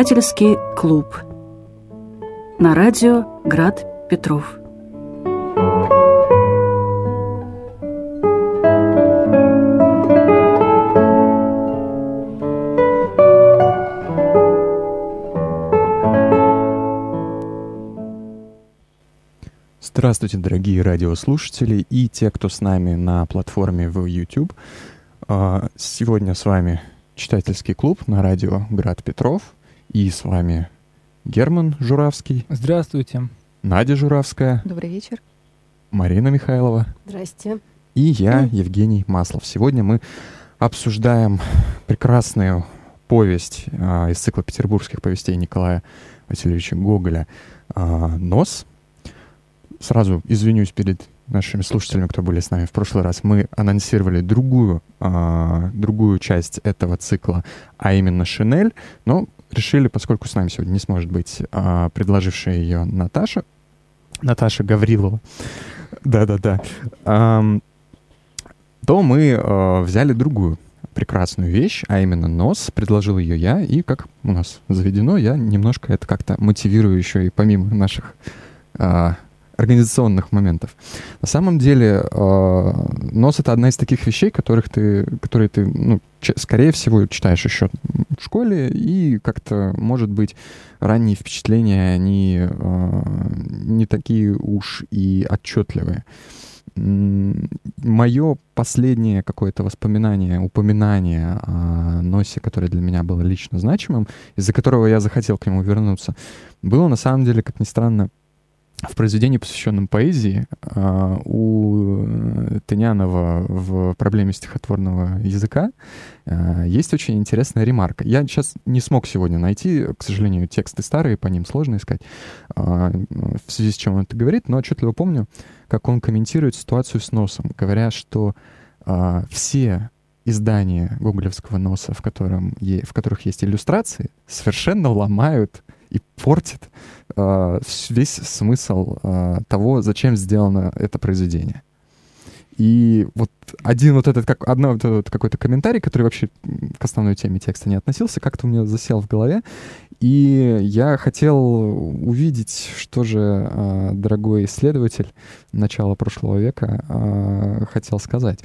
Читательский клуб. На радио Град Петров. Здравствуйте, дорогие радиослушатели и те, кто с нами на платформе в YouTube. А, сегодня с вами читательский клуб на радио Град Петров. И с вами Герман Журавский. Здравствуйте. Надя Журавская. Добрый вечер. Марина Михайлова. Здрасте. И я, Евгений Маслов. Сегодня мы обсуждаем прекрасную повесть а, из цикла петербургских повестей Николая Васильевича Гоголя а, «Нос», сразу извинюсь перед нашими слушателями, кто были с нами в прошлый раз. Мы анонсировали другую, э, другую часть этого цикла, а именно «Шинель», но решили, поскольку с нами сегодня не сможет быть э, предложившая ее Наташа, Наташа Гаврилова, да-да-да, то мы э, взяли другую прекрасную вещь, а именно нос. Предложил ее я, и как у нас заведено, я немножко это как-то мотивирую еще и помимо наших э, организационных моментов. На самом деле э, нос — это одна из таких вещей, которых ты, которые ты, ну, скорее всего, читаешь еще в школе, и как-то, может быть, ранние впечатления, они э, не такие уж и отчетливые. Мое последнее какое-то воспоминание, упоминание о носе, которое для меня было лично значимым, из-за которого я захотел к нему вернуться, было на самом деле, как ни странно, в произведении, посвященном поэзии, а, у Тынянова в проблеме стихотворного языка а, есть очень интересная ремарка. Я сейчас не смог сегодня найти, к сожалению, тексты старые, по ним сложно искать, а, в связи с чем он это говорит, но отчетливо помню, как он комментирует ситуацию с носом, говоря, что все издания гоголевского носа, в, котором, в которых есть иллюстрации, совершенно ломают и портит э, весь смысл э, того, зачем сделано это произведение. И вот один вот этот, как, одно вот этот какой-то комментарий, который вообще к основной теме текста не относился, как-то у меня засел в голове. И я хотел увидеть, что же э, дорогой исследователь начала прошлого века хотел сказать.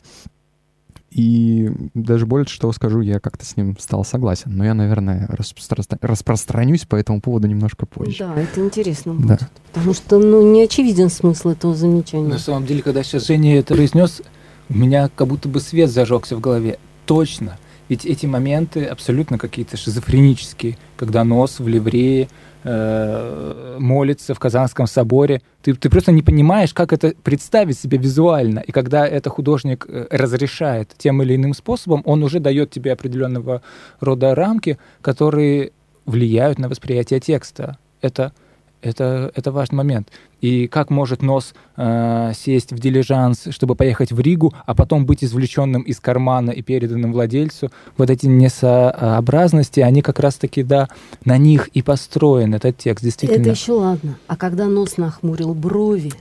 И даже больше того скажу, я как-то с ним стал согласен. Но я, наверное, распро- распространюсь по этому поводу немножко позже. Да, это интересно будет. Да. Потому что ну, не очевиден смысл этого замечания. На самом деле, когда сейчас Женя это произнес, у меня как будто бы свет зажегся в голове. Точно. Ведь эти моменты абсолютно какие-то шизофренические, когда нос в ливрее, Э, молится в Казанском соборе. Ты, ты просто не понимаешь, как это представить себе визуально. И когда это художник э, разрешает тем или иным способом, он уже дает тебе определенного рода рамки, которые влияют на восприятие текста. Это это, это важный момент. И как может нос э, сесть в дилижанс, чтобы поехать в Ригу, а потом быть извлеченным из кармана и переданным владельцу? Вот эти несообразности, они как раз-таки, да, на них и построен этот текст, действительно. Это еще ладно. А когда нос нахмурил брови,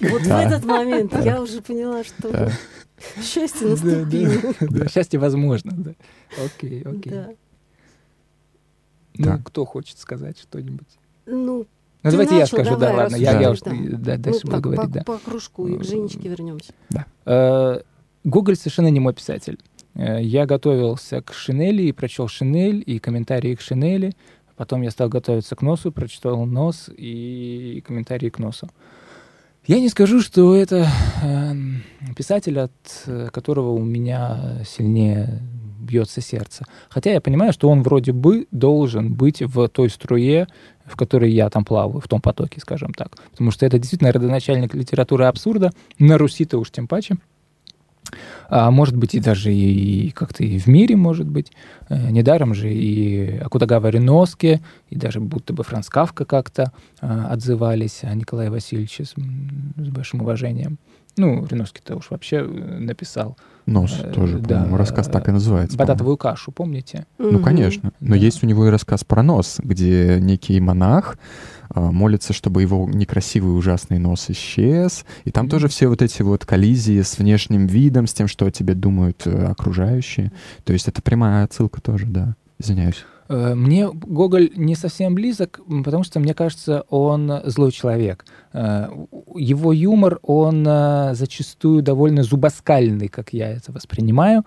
вот в этот момент я уже поняла, что счастье наступило. Счастье возможно, да. Окей, окей. Ну, кто хочет сказать что-нибудь? Ну, ну, давайте я скажу, да, ладно, я, я уж да, дальше буду говорить, да. По кружку и к Женечке вернемся. Да. Э, Гоголь совершенно не мой писатель. Э, я готовился к Шинели и прочел Шинель и комментарии к Шинели. Потом я стал готовиться к носу, прочитал нос и комментарии к носу. Я не скажу, что это э, писатель, от которого у меня сильнее бьется сердце. Хотя я понимаю, что он вроде бы должен быть в той струе, в которой я там плаваю, в том потоке, скажем так. Потому что это действительно родоначальник литературы абсурда, на Руси-то уж тем паче. А может быть, и даже и как-то и в мире, может быть. Э, недаром же и Акутагава Реноске, и даже будто бы Франц Кавка как-то а, отзывались о Николае Васильевиче с, с большим уважением. Ну, Реновский-то уж вообще э, написал. Нос э, тоже, да, по-моему, рассказ так и называется. Бататовую кашу, помните? Ну, конечно. Но да. есть у него и рассказ про нос, где некий монах э, молится, чтобы его некрасивый ужасный нос исчез. И там mm-hmm. тоже все вот эти вот коллизии с внешним видом, с тем, что о тебе думают э, окружающие. То есть это прямая отсылка тоже, да. Извиняюсь. Э, мне Гоголь не совсем близок, потому что, мне кажется, он злой человек. Э, его юмор, он э, зачастую довольно зубоскальный, как я это воспринимаю.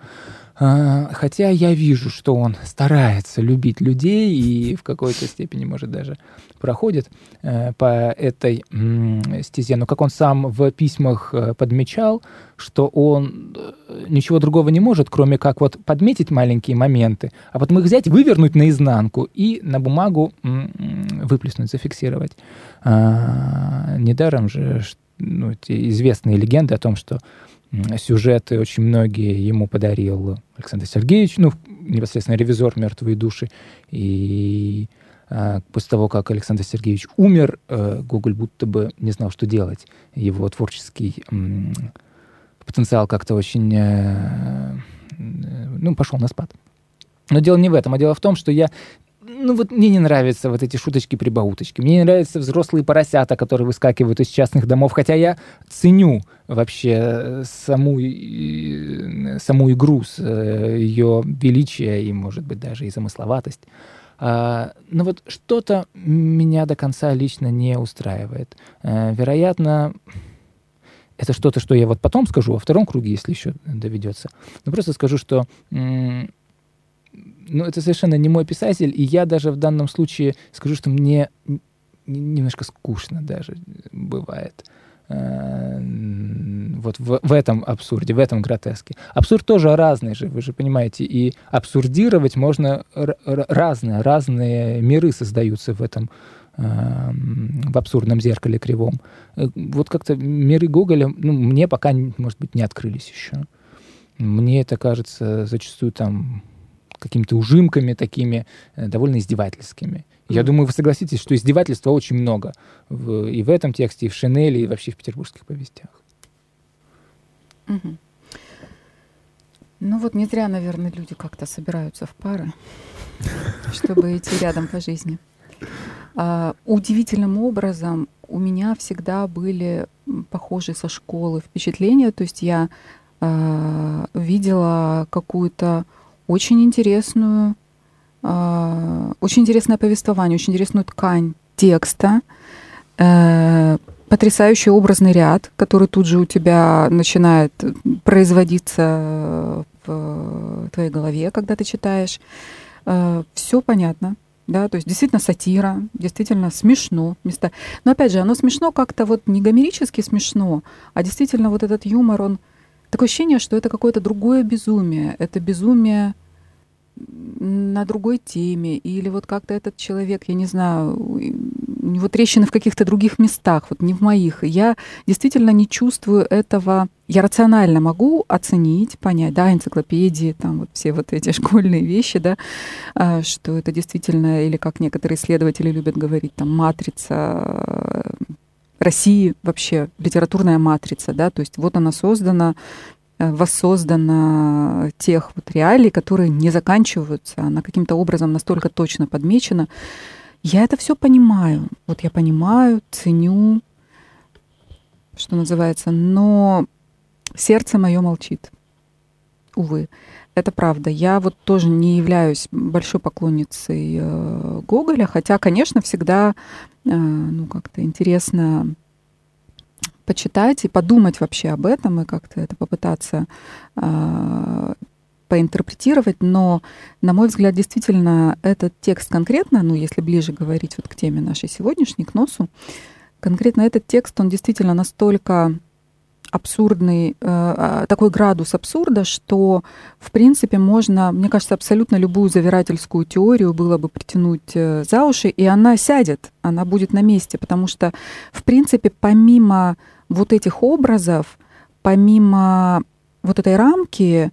Хотя я вижу, что он старается любить людей и в какой-то степени, может, даже проходит по этой стезе. Но как он сам в письмах подмечал, что он ничего другого не может, кроме как вот подметить маленькие моменты, а потом их взять, вывернуть наизнанку и на бумагу выплеснуть, зафиксировать. А, недаром же ну, эти известные легенды о том, что сюжеты очень многие ему подарил Александр Сергеевич, ну, непосредственно ревизор «Мертвые души». И а, после того, как Александр Сергеевич умер, э, Гоголь будто бы не знал, что делать. Его творческий потенциал как-то очень, э, ну, пошел на спад. Но дело не в этом, а дело в том, что я ну вот мне не нравятся вот эти шуточки-прибауточки. Мне не нравятся взрослые поросята, которые выскакивают из частных домов. Хотя я ценю вообще э, саму, э, саму игру, ее величие и, может быть, даже и замысловатость. А, но вот что-то меня до конца лично не устраивает. Вероятно, это что-то, что я вот потом скажу во втором круге, если еще доведется. Но просто скажу, что ну, это совершенно не мой писатель, и я даже в данном случае скажу, что мне немножко скучно даже бывает. Э, вот в, в этом абсурде, в этом гротеске. Абсурд тоже разный же, вы же понимаете, и абсурдировать можно разное, разные миры создаются в этом в абсурдном зеркале кривом. Э, вот как-то миры Гоголя, ну, мне пока, может быть, не открылись еще. Мне это кажется зачастую там какими-то ужимками такими, э, довольно издевательскими. Я думаю, вы согласитесь, что издевательства очень много в, и в этом тексте, и в Шинели, и вообще в петербургских повестях. Mm-hmm. Ну вот не зря, наверное, люди как-то собираются в пары, чтобы идти рядом по жизни. А, удивительным образом у меня всегда были похожие со школы впечатления. То есть я а, видела какую-то очень интересную, а, очень интересное повествование, очень интересную ткань текста, э, потрясающий образный ряд, который тут же у тебя начинает производиться в твоей голове, когда ты читаешь. Э, Все понятно, да, то есть действительно сатира, действительно смешно места. Но опять же, оно смешно как-то вот не гомерически смешно, а действительно вот этот юмор, он такое ощущение, что это какое-то другое безумие, это безумие на другой теме, или вот как-то этот человек, я не знаю, у него трещины в каких-то других местах, вот не в моих. Я действительно не чувствую этого. Я рационально могу оценить, понять, да, энциклопедии, там вот все вот эти школьные вещи, да, а, что это действительно, или как некоторые исследователи любят говорить, там, матрица России вообще, литературная матрица, да, то есть вот она создана Э, воссоздана тех вот реалий, которые не заканчиваются, она каким-то образом настолько точно подмечена. Я это все понимаю. Вот я понимаю, ценю, что называется, но сердце мое молчит. Увы, это правда. Я вот тоже не являюсь большой поклонницей э, Гоголя, хотя, конечно, всегда э, ну как-то интересно почитать и подумать вообще об этом и как-то это попытаться э, поинтерпретировать, но, на мой взгляд, действительно этот текст конкретно, ну, если ближе говорить вот к теме нашей сегодняшней, к носу, конкретно этот текст, он действительно настолько абсурдный, э, такой градус абсурда, что, в принципе, можно, мне кажется, абсолютно любую завирательскую теорию было бы притянуть э, за уши, и она сядет, она будет на месте, потому что, в принципе, помимо вот этих образов, помимо вот этой рамки,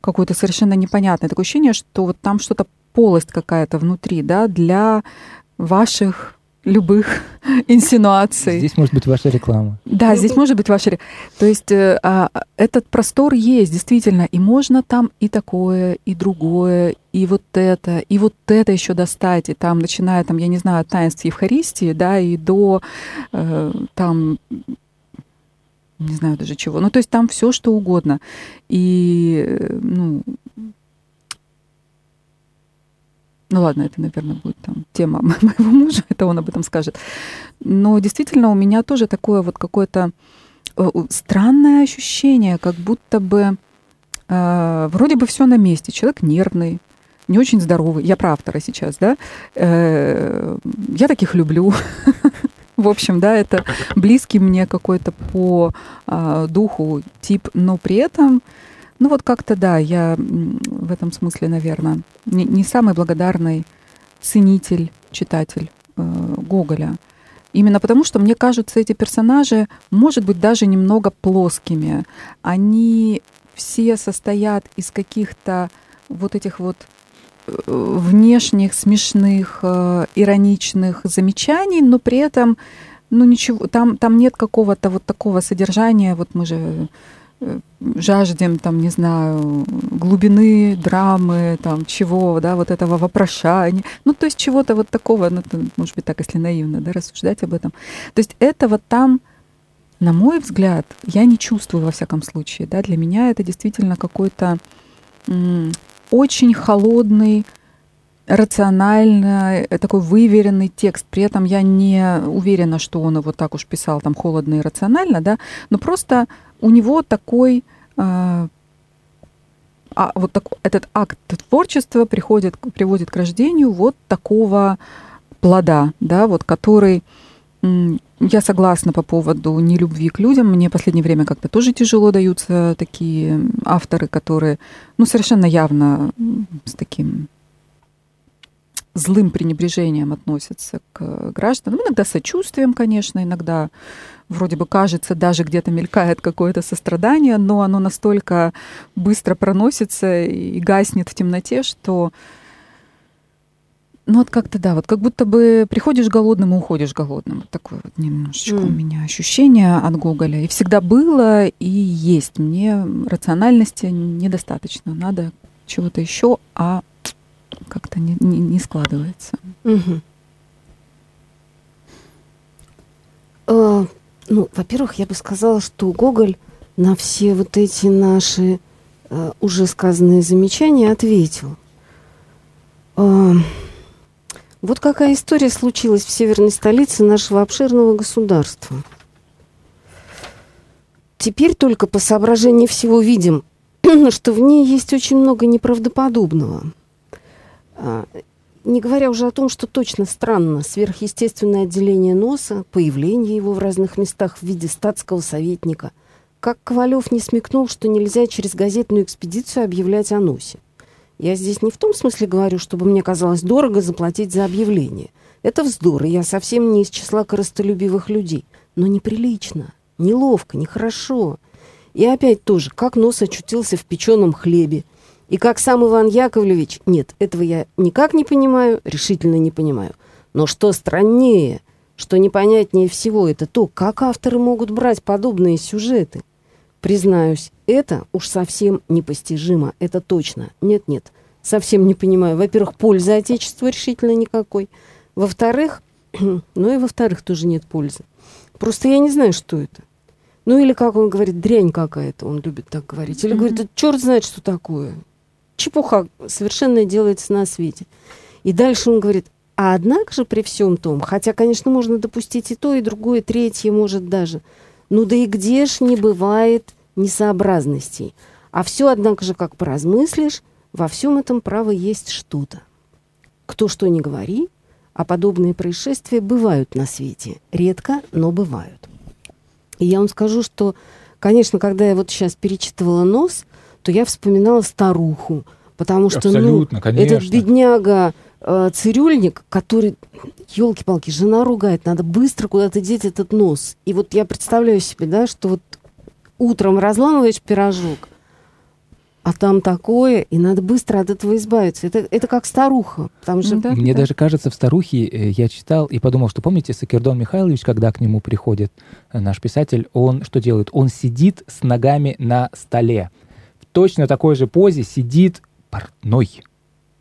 какой-то совершенно непонятной, такое ощущение, что вот там что-то полость какая-то внутри, да, для ваших любых инсинуаций. Здесь может быть ваша реклама. Да, здесь может быть ваша реклама. То есть э, а, этот простор есть, действительно, и можно там и такое, и другое, и вот это, и вот это еще достать, и там, начиная, там, я не знаю, от таинств Евхаристии, да, и до э, там не знаю даже чего. Ну, то есть там все что угодно. И, э, ну, Ну ладно, это, наверное, будет там тема моего мужа, это он об этом скажет. Но действительно у меня тоже такое вот какое-то э, странное ощущение, как будто бы э, вроде бы все на месте. Человек нервный, не очень здоровый. Я про автора сейчас, да. Э, я таких люблю. В общем, да, это близкий мне какой-то по э, духу тип, но при этом ну вот как-то да, я в этом смысле, наверное, не, не самый благодарный ценитель, читатель э, Гоголя. Именно потому, что мне кажутся эти персонажи, может быть, даже немного плоскими. Они все состоят из каких-то вот этих вот э, внешних, смешных, э, ироничных замечаний, но при этом, ну ничего, там, там нет какого-то вот такого содержания, вот мы же жаждем, там, не знаю, глубины драмы, там, чего, да, вот этого вопрошания. Ну, то есть чего-то вот такого, ну, это, может быть, так, если наивно, да, рассуждать об этом. То есть это вот там, на мой взгляд, я не чувствую, во всяком случае, да, для меня это действительно какой-то м- очень холодный, рациональный, э, такой выверенный текст. При этом я не уверена, что он его так уж писал там холодно и рационально, да, но просто у него такой а, а, вот так, этот акт творчества приходит, приводит к рождению вот такого плода, да, вот который я согласна по поводу нелюбви к людям. Мне в последнее время как-то тоже тяжело даются такие авторы, которые, ну, совершенно явно с таким злым пренебрежением относятся к гражданам. Иногда сочувствием, конечно, иногда вроде бы кажется, даже где-то мелькает какое-то сострадание, но оно настолько быстро проносится и гаснет в темноте, что ну вот как-то да, вот как будто бы приходишь голодным и уходишь голодным. Вот такое вот немножечко mm. у меня ощущение от Гоголя. И всегда было, и есть. Мне рациональности недостаточно. Надо чего-то еще, а как-то не, не, не складывается. Mm-hmm. Ну, во-первых, я бы сказала, что Гоголь на все вот эти наши э, уже сказанные замечания ответил. Э, вот какая история случилась в северной столице нашего обширного государства. Теперь только по соображению всего видим, что в ней есть очень много неправдоподобного. Не говоря уже о том, что точно странно, сверхъестественное отделение носа, появление его в разных местах в виде статского советника. Как Ковалев не смекнул, что нельзя через газетную экспедицию объявлять о носе. Я здесь не в том смысле говорю, чтобы мне казалось дорого заплатить за объявление. Это вздор, и я совсем не из числа корыстолюбивых людей. Но неприлично, неловко, нехорошо. И опять тоже, как нос очутился в печеном хлебе, и как сам Иван Яковлевич... Нет, этого я никак не понимаю, решительно не понимаю. Но что страннее, что непонятнее всего, это то, как авторы могут брать подобные сюжеты. Признаюсь, это уж совсем непостижимо, это точно. Нет-нет, совсем не понимаю. Во-первых, пользы Отечеству решительно никакой. Во-вторых, ну и во-вторых, тоже нет пользы. Просто я не знаю, что это. Ну или, как он говорит, дрянь какая-то, он любит так говорить. Или mm-hmm. говорит, черт знает, что такое чепуха совершенно делается на свете. И дальше он говорит, а однако же при всем том, хотя, конечно, можно допустить и то, и другое, и третье, может даже, ну да и где ж не бывает несообразностей. А все, однако же, как поразмыслишь, во всем этом право есть что-то. Кто что ни говори, а подобные происшествия бывают на свете. Редко, но бывают. И я вам скажу, что, конечно, когда я вот сейчас перечитывала «Нос», то я вспоминала старуху, потому что ну, этот бедняга э, цирюльник, который, елки-палки, жена ругает, надо быстро куда-то деть этот нос. И вот я представляю себе, да, что вот утром разламываешь пирожок, а там такое, и надо быстро от этого избавиться. Это, это как старуха. Потому что... Да, Мне да. даже кажется, в «Старухе» э, я читал и подумал, что помните, Сакердон Михайлович, когда к нему приходит э, наш писатель, он что делает? Он сидит с ногами на столе точно такой же позе сидит портной,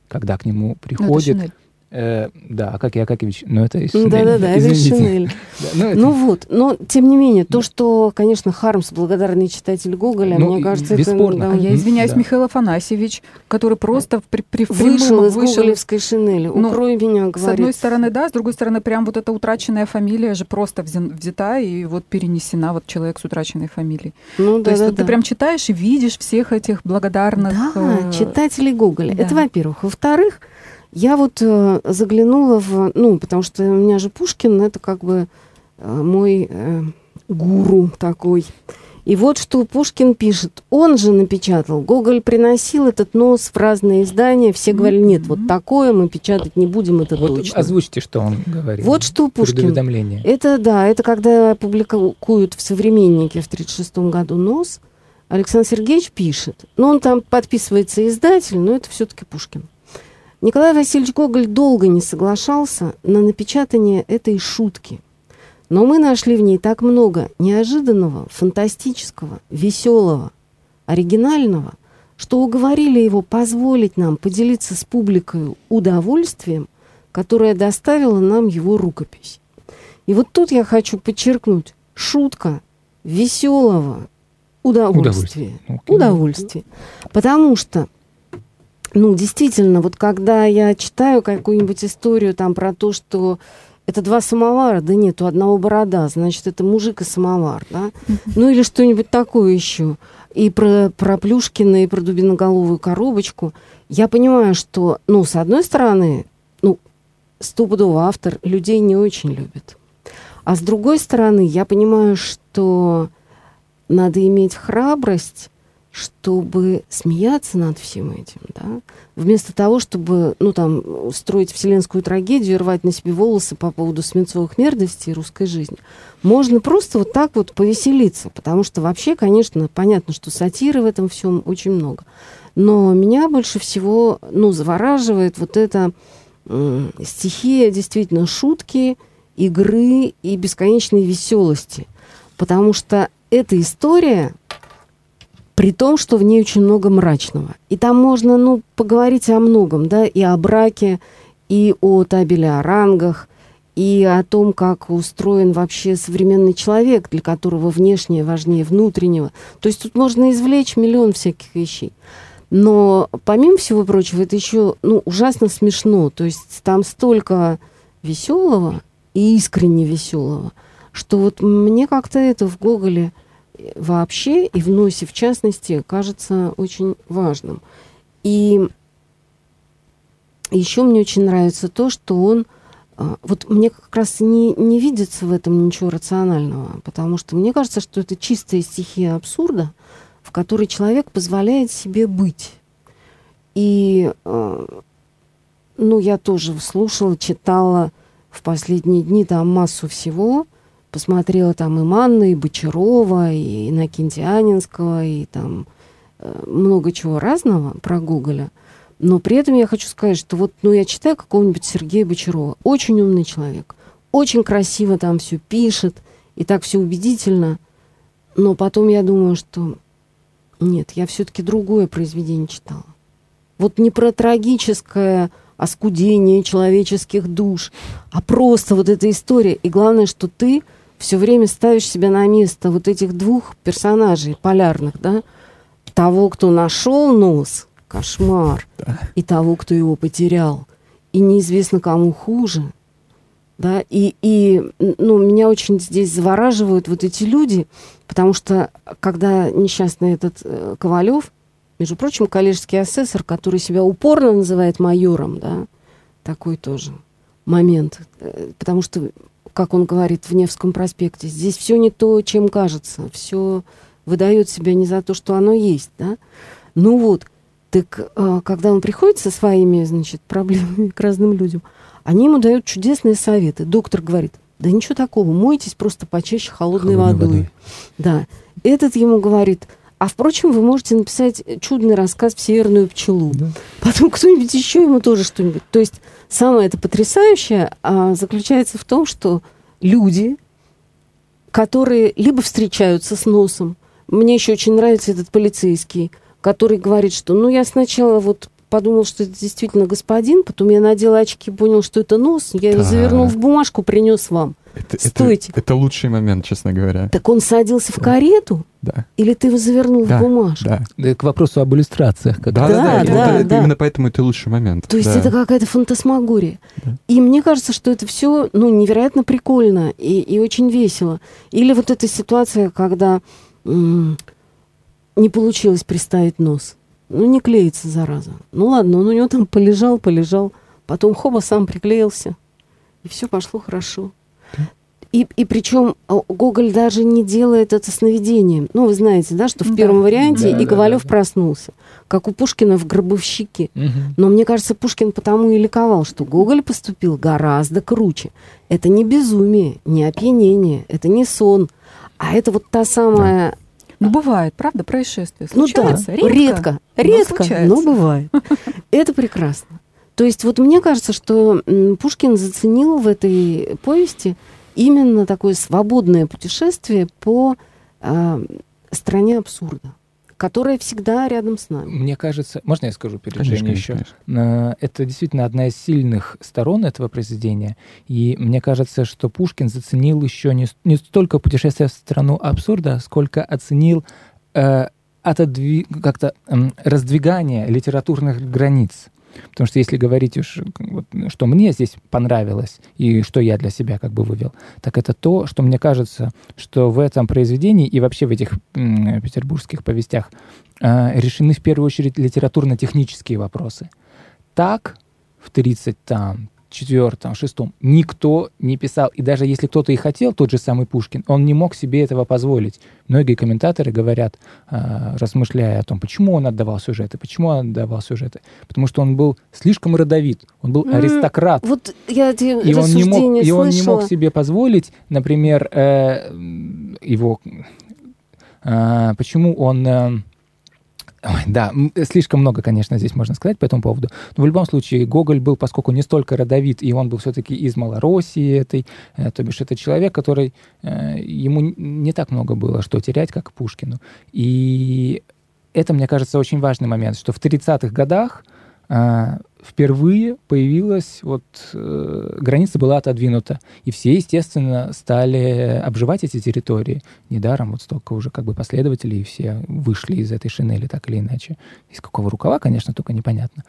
когда к нему приходит. Э, да, Акакий Акакевич, но это из Шанель. Да-да-да, это из Шанель. Да, ну, это... ну вот, но тем не менее, то, что, конечно, Хармс, благодарный читатель Гоголя, ну, мне кажется, бесспорно. это... А я извиняюсь, да. Михаил Афанасьевич, который просто при, при вышел из вышел... гоголевской Шинели, ну, укрой меня, говорит. С одной стороны, да, с другой стороны, прям вот эта утраченная фамилия же просто взята и вот перенесена вот человек с утраченной фамилией. Ну, да, то есть да, вот да. ты прям читаешь и видишь всех этих благодарных... Да, э... читателей Гоголя. Да. Это во-первых. Во-вторых, я вот э, заглянула в... Ну, потому что у меня же Пушкин, это как бы э, мой э, гуру такой. И вот что Пушкин пишет. Он же напечатал. Гоголь приносил этот нос в разные издания. Все говорили, нет, вот такое мы печатать не будем, это вот точно. Озвучьте, что он говорит. Вот что Пушкин. Это, да, это когда публикуют в «Современнике» в 1936 году нос, Александр Сергеевич пишет. Но он там подписывается издатель, но это все-таки Пушкин. Николай Васильевич Гоголь долго не соглашался на напечатание этой шутки. Но мы нашли в ней так много неожиданного, фантастического, веселого, оригинального, что уговорили его позволить нам поделиться с публикой удовольствием, которое доставила нам его рукопись. И вот тут я хочу подчеркнуть, шутка веселого удовольствия. Удовольствие. удовольствие. Потому что ну, действительно, вот когда я читаю какую-нибудь историю там про то, что это два самовара, да нет, у одного борода, значит, это мужик и самовар, да? Ну, или что-нибудь такое еще. И про, про Плюшкина, и про дубиноголовую коробочку. Я понимаю, что, ну, с одной стороны, ну, стопудово автор людей не очень любит. А с другой стороны, я понимаю, что надо иметь храбрость чтобы смеяться над всем этим, да, вместо того, чтобы, ну, там, строить вселенскую трагедию и рвать на себе волосы по поводу свинцовых мердостей русской жизни, можно просто вот так вот повеселиться, потому что вообще, конечно, понятно, что сатиры в этом всем очень много. Но меня больше всего, ну, завораживает вот эта э, стихия действительно шутки, игры и бесконечной веселости. Потому что эта история, при том, что в ней очень много мрачного. И там можно, ну, поговорить о многом, да, и о браке, и о табеле о рангах, и о том, как устроен вообще современный человек, для которого внешнее важнее внутреннего. То есть тут можно извлечь миллион всяких вещей. Но помимо всего прочего, это еще ну, ужасно смешно. То есть там столько веселого и искренне веселого, что вот мне как-то это в Гоголе вообще и в носе в частности кажется очень важным. И еще мне очень нравится то, что он а, вот мне как раз не, не видится в этом ничего рационального, потому что мне кажется, что это чистая стихия абсурда, в которой человек позволяет себе быть. И, а, ну, я тоже слушала, читала в последние дни там массу всего, посмотрела там и Манна, и Бочарова, и Иннокентия и там э, много чего разного про Гоголя. Но при этом я хочу сказать, что вот, ну, я читаю какого-нибудь Сергея Бочарова. Очень умный человек. Очень красиво там все пишет. И так все убедительно. Но потом я думаю, что нет, я все-таки другое произведение читала. Вот не про трагическое оскудение человеческих душ, а просто вот эта история. И главное, что ты все время ставишь себя на место вот этих двух персонажей полярных, да, того, кто нашел нос, кошмар, да. и того, кто его потерял. И неизвестно, кому хуже. Да, и, и ну, меня очень здесь завораживают вот эти люди, потому что когда несчастный этот э, Ковалев, между прочим, коллежский асессор, который себя упорно называет майором, да, такой тоже момент, э, потому что как он говорит в Невском проспекте, здесь все не то, чем кажется, все выдает себя не за то, что оно есть, да. Ну вот, так а, когда он приходит со своими, значит, проблемами к разным людям, они ему дают чудесные советы. Доктор говорит, да ничего такого, мойтесь просто почаще холодной, холодной водой. водой. Да. Этот ему говорит, а впрочем, вы можете написать чудный рассказ в «Северную пчелу». Да. Потом кто-нибудь еще ему тоже что-нибудь. То есть самое это потрясающее а, заключается в том, что люди, которые либо встречаются с носом, мне еще очень нравится этот полицейский, который говорит, что ну я сначала вот подумал, что это действительно господин. Потом я надела очки, понял, что это нос. Я Да. завернул в бумажку, принес вам. Это, это- Стойте. Это, лучший момент, честно говоря. Так он садился в карету? Да. Или ты его завернул Да, в бумажку? Да. Да, К вопросу об иллюстрациях. как Да, да, да, Да, это- да, это да. именно поэтому это лучший момент. То есть да. это какая-то фантасмагория. Да. И мне кажется, что это все ну, невероятно прикольно и, и очень весело. Или вот эта ситуация, когда м, не получилось приставить нос. Ну, не клеится, зараза. Ну ладно, он у него там полежал, полежал. Потом хоба сам приклеился. И все пошло хорошо. И, и причем а, Гоголь даже не делает это сновидением. Ну, вы знаете, да, что в Да. первом варианте Да, и Ковалев да, да. проснулся. Как у Пушкина в «Гробовщике». Мгм. Но мне кажется, Пушкин потому и ликовал, что Гоголь поступил гораздо круче. Это не безумие, не опьянение, это не сон, а это вот та самая... Ну, бывает, правда, происшествия. Ну да, Случается. редко, но редко, случается. но бывает. Это прекрасно. То есть вот мне кажется, что Пушкин заценил в этой повести именно такое свободное путешествие по а, стране абсурда, которая всегда рядом с нами. Мне кажется, можно я скажу перед Конечно, Женей конечно, еще? конечно. Э, Это действительно одна из сильных сторон этого произведения. И мне кажется, что Пушкин заценил еще не, не столько путешествие в страну абсурда, сколько оценил э, отодви- как-то эм, раздвигание литературных границ. Потому что если говорить уж, что мне здесь понравилось и что я для себя как бы вывел, так это то, что мне кажется, что в этом произведении и вообще в этих петербургских повестях э, решены в первую очередь литературно-технические вопросы. Так в 30 там четвертом, шестом никто не писал. И даже если кто-то и хотел, тот же самый Пушкин, он не мог себе этого позволить. Многие комментаторы говорят, а, размышляя о том, почему он отдавал сюжеты, почему он отдавал сюжеты. Потому что он был слишком родовит, он был аристократ. Вот я эти И он, не мог, и он не мог себе позволить, например, э, его... э, почему он... э, ой, да, слишком много, конечно, здесь можно сказать по этому поводу. Но в любом случае, Гоголь был, поскольку не столько родовит, и он был все-таки из Малороссии этой, э, то бишь это человек, который... э, ему не так много было что терять, как Пушкину. И это, мне кажется, очень важный момент, что в 30-х годах а, впервые появилась, вот э, граница была отодвинута, и все, естественно, стали обживать эти территории. Недаром вот столько уже как бы последователей, все вышли из этой шинели так или иначе. Из какого рукава, конечно, только непонятно.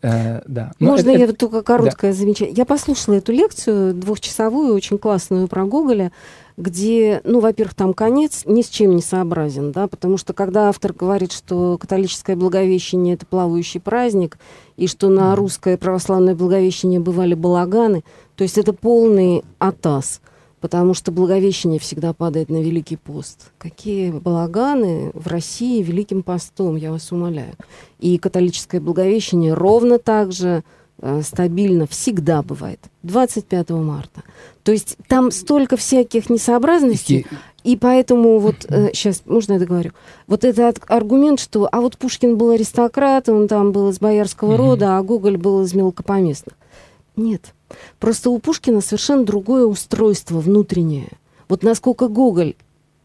Э, да. Но Можно это- я это- только короткое замечание? Я послушала эту лекцию двухчасовую, очень классную про Гоголя, где, ну, во-первых, там конец ни с чем не сообразен, да, потому что когда автор говорит, что католическое Благовещение — это плавающий праздник, и что на русское православное Благовещение бывали балаганы, то есть это полный атас, потому что Благовещение всегда падает на Великий пост. Какие балаганы в России Великим постом, я вас умоляю. И католическое Благовещение ровно так же э, стабильно всегда бывает. 25 марта. То есть там столько всяких несообразностей, и- поэтому вот сейчас, можно я договорю? Вот этот аргумент, что а вот Пушкин был аристократ, он там был из боярского Мгм. рода, а Гоголь был из мелкопоместных. Нет. Просто у Пушкина совершенно другое устройство внутреннее. Вот насколько Гоголь,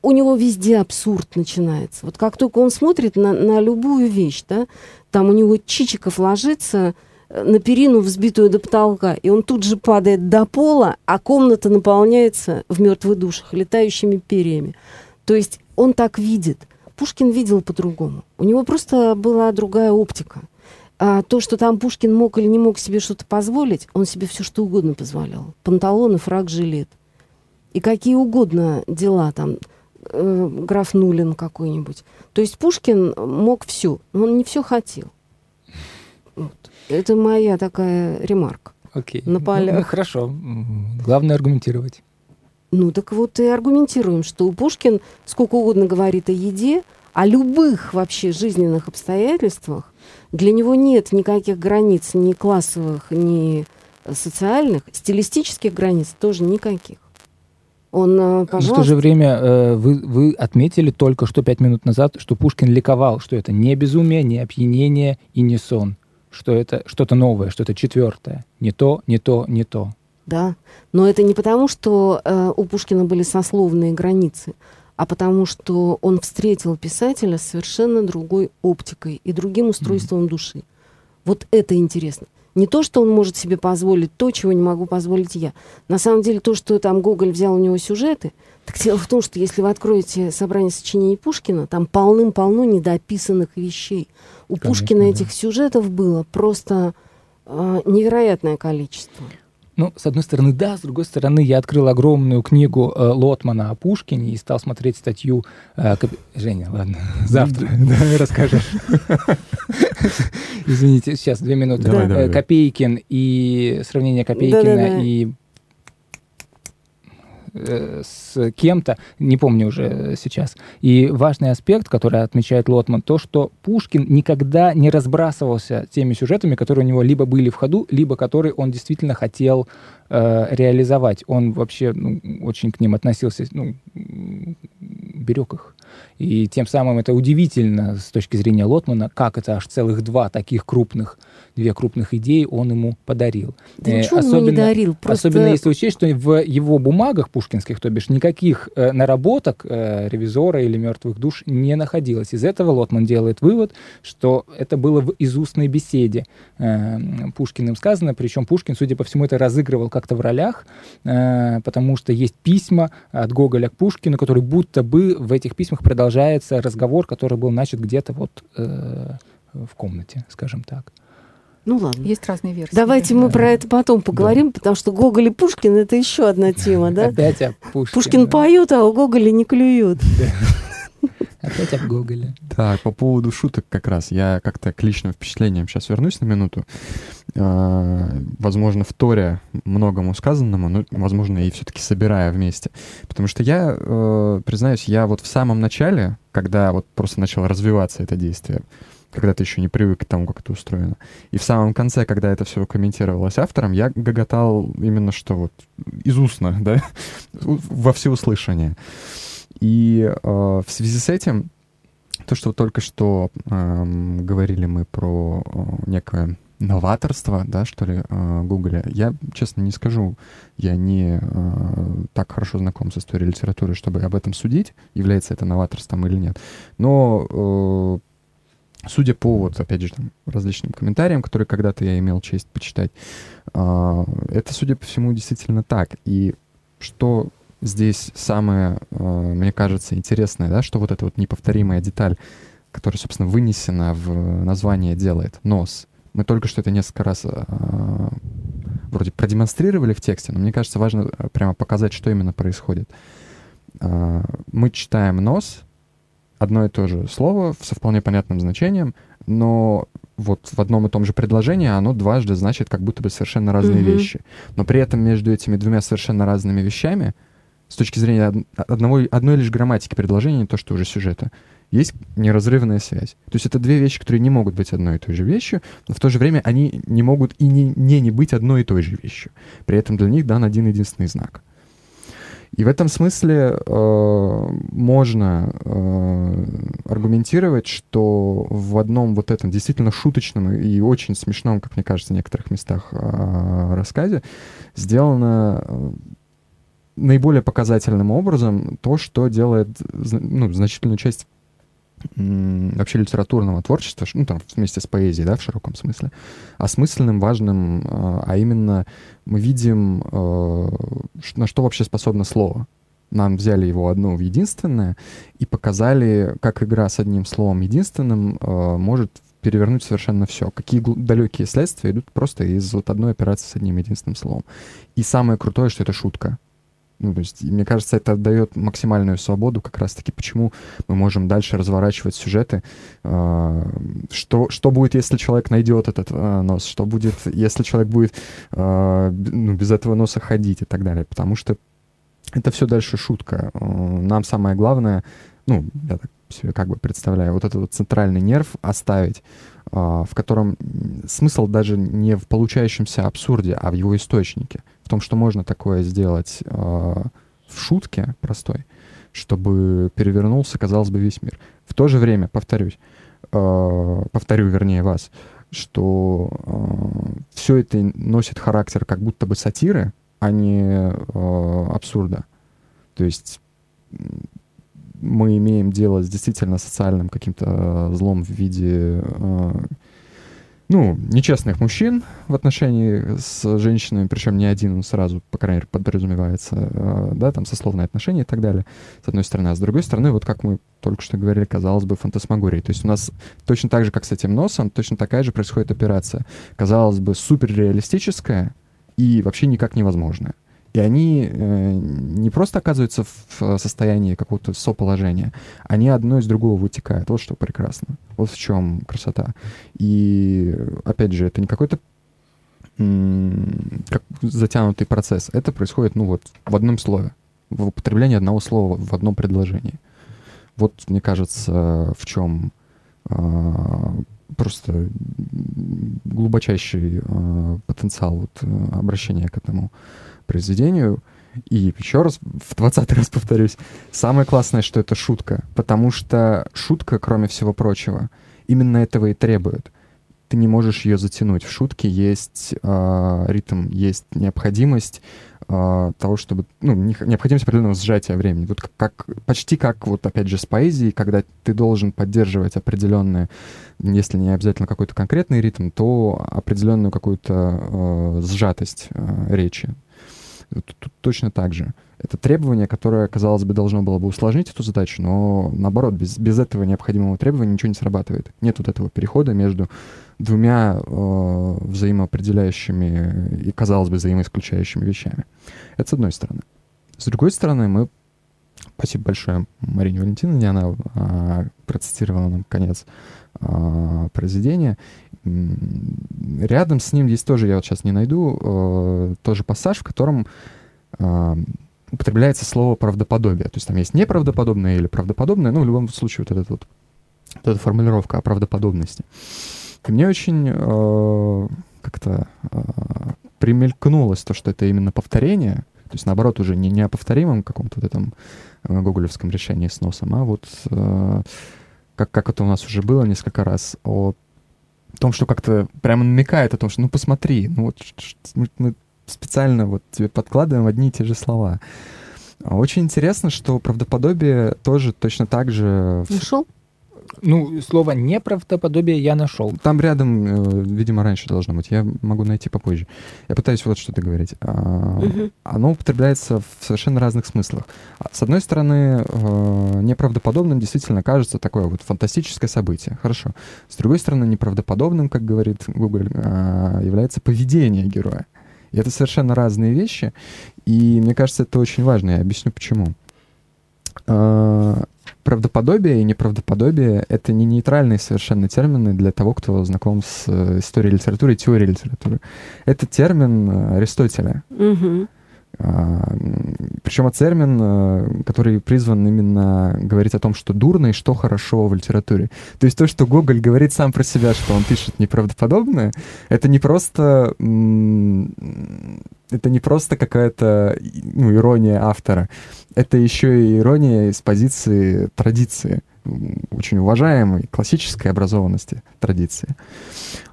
у него везде абсурд начинается. Вот как только он смотрит на, на любую вещь, да, там у него Чичиков ложится э, на перину, взбитую до потолка, и он тут же падает до пола, а комната наполняется в мертвых душах летающими перьями. То есть он так видит. Пушкин видел по-другому. У него просто была другая оптика. А то, что там Пушкин мог или не мог себе что-то позволить, он себе все что угодно позволял. Панталоны, фраг, жилет. И какие угодно дела там, э, граф Нулин какой-нибудь. То есть Пушкин мог все, но он не все хотел. Вот. Это моя такая ремарка. Окей. на Ну, полях. ну, хорошо. М, Главное аргументировать. Ну так вот и аргументируем, что Пушкин сколько угодно говорит о еде, о любых вообще жизненных обстоятельствах. Для него нет никаких границ, ни классовых, ни социальных, стилистических границ тоже никаких. Он, э, Но в то пожалуйста, же время э, вы, вы отметили только что пять минут назад, что Пушкин ликовал, что это не безумие, не опьянение и не сон, что это что-то новое, что-то четвертое. Не то, не то, не то. да. Но это не потому, что э, у Пушкина были сословные границы, а потому что он встретил писателя с совершенно другой оптикой и другим устройством mm-hmm. души. Вот это интересно. Не то, что он может себе позволить то, чего не могу позволить я. На самом деле, то, что там Гоголь взял у него сюжеты, так дело в том, что если вы откроете собрание сочинений Пушкина, там полным-полно недописанных вещей. У Конечно, Пушкина да. этих сюжетов было просто э, невероятное количество. Ну, с одной стороны, да, с другой стороны, я открыл огромную книгу э, Лотмана о Пушкине и стал смотреть статью... Э, кап... Женя, ладно, завтра расскажешь. Извините, сейчас, две минуты. Э, Копейкин и сравнение Копейкина и Э, с кем-то, не помню уже сейчас. И важный аспект, который отмечает Лотман, то, что Пушкин никогда не разбрасывался теми сюжетами, которые у него либо были в ходу, либо которые он действительно хотел э, реализовать. Он вообще ну, очень к ним относился, ну, берег их. И тем самым это удивительно с точки зрения Лотмана, как это аж целых два таких крупных, две крупных идеи он ему подарил. Да э, ничего особенно, не дарил. Просто... Особенно если учесть, что в его бумагах пушкинских, то бишь никаких э, наработок э, ревизора или мертвых душ не находилось. Из этого Лотман делает вывод, что это было в изустной беседе э, Пушкиным сказано, причем Пушкин, судя по всему, это разыгрывал как-то в ролях, э, потому что есть письма от Гоголя к Пушкину, которые будто бы в этих письмах продолжается разговор, который был начат где-то вот э, в комнате, скажем так. Ну ладно. Есть разные версии. Давайте мы про это потом поговорим, да. потому что Гоголь и Пушкин это еще одна тема, да? Опять о Пушкине. Пушкин поют, а у Гоголя не клюют. Опять об Гоголе. Так, по поводу шуток как раз. Я как-то к личным впечатлениям сейчас вернусь на минуту. А, возможно, вторя многому сказанному, но, возможно, и все-таки собирая вместе. Потому что я, э, признаюсь, я вот в самом начале, когда вот просто начало развиваться это действие, когда ты еще не привык к тому, как это устроено. И в самом конце, когда это все комментировалось автором, я гоготал именно что вот из устно, да, во всеуслышание. И э, в связи с этим, то, что только что э, говорили мы про э, некое новаторство, да, что ли, э, Гугля, я, честно, не скажу, я не э, так хорошо знаком с историей литературы, чтобы об этом судить, является это новаторством или нет. Но э, Судя по, вот, опять же, там, различным комментариям, которые когда-то я имел честь почитать, э, это, судя по всему, действительно так. И что здесь самое, э, мне кажется, интересное, да, что вот эта вот неповторимая деталь, которая, собственно, вынесена в название делает, нос. Мы только что это несколько раз э, вроде продемонстрировали в тексте, но мне кажется, важно прямо показать, что именно происходит. Мы читаем нос, одно и то же слово со вполне понятным значением, но вот в одном и том же предложении оно дважды значит как будто бы совершенно разные mm-hmm. вещи. Но при этом между этими двумя совершенно разными вещами, с точки зрения одного, одной лишь грамматики предложения, не то что уже сюжета, есть неразрывная связь. То есть это две вещи, которые не могут быть одной и той же вещью, но в то же время они не могут и не, не, не быть одной и той же вещью. При этом для них дан один единственный знак — и в этом смысле э, можно э, аргументировать, что в одном вот этом действительно шуточном и очень смешном, как мне кажется, в некоторых местах э, рассказе сделано э, наиболее показательным образом то, что делает ну, значительную часть вообще литературного творчества, ну, там, вместе с поэзией, да, в широком смысле, осмысленным, важным, а, а именно мы видим, э, на что вообще способно слово. Нам взяли его одно в единственное и показали, как игра с одним словом единственным э, может перевернуть совершенно все. Какие далекие следствия идут просто из вот одной операции с одним единственным словом. И самое крутое, что это шутка. Ну, то есть, мне кажется, это дает максимальную свободу, как раз-таки, почему мы можем дальше разворачивать сюжеты. Э, что, что будет, если человек найдет этот э, нос? Что будет, если человек будет э, ну, без этого носа ходить и так далее? Потому что это все дальше шутка. Нам самое главное, ну, я так себе как бы представляю, вот этот вот центральный нерв оставить, в котором смысл даже не в получающемся абсурде, а в его источнике в том, что можно такое сделать э, в шутке простой, чтобы перевернулся, казалось бы, весь мир. В то же время, повторюсь, э, повторю, вернее, вас, что э, все это носит характер как будто бы сатиры, а не э, абсурда. То есть мы имеем дело с действительно социальным каким-то э, злом в виде э, ну, нечестных мужчин в отношении с женщинами, причем не один сразу, по крайней мере, подразумевается, э, да, там, сословные отношения и так далее, с одной стороны. А с другой стороны, вот как мы только что говорили, казалось бы, фантасмагории. То есть у нас точно так же, как с этим носом, точно такая же происходит операция. Казалось бы, суперреалистическая и вообще никак невозможная. И они э, не просто оказываются в состоянии какого-то соположения, они одно из другого вытекают. Вот что прекрасно. Вот в чем красота. И, опять же, это не какой-то как затянутый процесс. Это происходит, ну вот, в одном слове. В употреблении одного слова в одном предложении. Вот, мне кажется, в чем э, просто глубочайший э, потенциал вот, э, обращения к этому произведению. И еще раз, в двадцатый раз повторюсь, самое классное, что это шутка, потому что шутка, кроме всего прочего, именно этого и требует. Ты не можешь ее затянуть. В шутке есть э, ритм, есть необходимость э, того, чтобы... Ну, необходимость определенного сжатия времени. Вот как, почти как, вот опять же, с поэзией, когда ты должен поддерживать определенные, если не обязательно какой-то конкретный ритм, то определенную какую-то э, сжатость э, речи. Тут, точно так же. Это требование, которое, казалось бы, должно было бы усложнить эту задачу, но наоборот, без, без этого необходимого требования ничего не срабатывает. Нет вот этого перехода между двумя э, взаимоопределяющими и, казалось бы, взаимоисключающими вещами. Это с одной стороны. С другой стороны, мы Спасибо большое Марине Валентиновне, она а, процитировала нам конец а, произведения. Рядом с ним есть тоже, я вот сейчас не найду, а, тоже пассаж, в котором а, употребляется слово правдоподобие. То есть там есть неправдоподобное или правдоподобное, ну, в любом случае, вот, этот вот, вот эта формулировка о правдоподобности. И мне очень э, как-то э, примелькнулось то, что это именно повторение, то есть, наоборот, уже не, не о повторимом каком-то вот этом э, гоголевском решении с носом, а вот э, как, как это у нас уже было несколько раз, о том, что как-то прямо намекает о том, что ну посмотри, ну вот мы, специально вот тебе подкладываем одни и те же слова. Очень интересно, что правдоподобие тоже точно так же... Нашел? Ну, слово неправдоподобие я нашел. Там рядом, э, видимо, раньше должно быть. Я могу найти попозже. Я пытаюсь вот что-то говорить. А, угу. Оно употребляется в совершенно разных смыслах. А, с одной стороны, э, неправдоподобным действительно кажется такое вот фантастическое событие. Хорошо. С другой стороны, неправдоподобным, как говорит Google, а, является поведение героя. И это совершенно разные вещи. И мне кажется, это очень важно. Я объясню почему правдоподобие и неправдоподобие — это не нейтральные совершенно термины для того, кто знаком с э, историей литературы и теорией литературы. Это термин э, Аристотеля. Угу. А, причем это термин, э, который призван именно говорить о том, что дурно и что хорошо в литературе. То есть то, что Гоголь говорит сам про себя, что он пишет неправдоподобное, это не просто это не просто какая-то ну, ирония автора, это еще и ирония из позиции традиции очень уважаемой классической образованности традиции.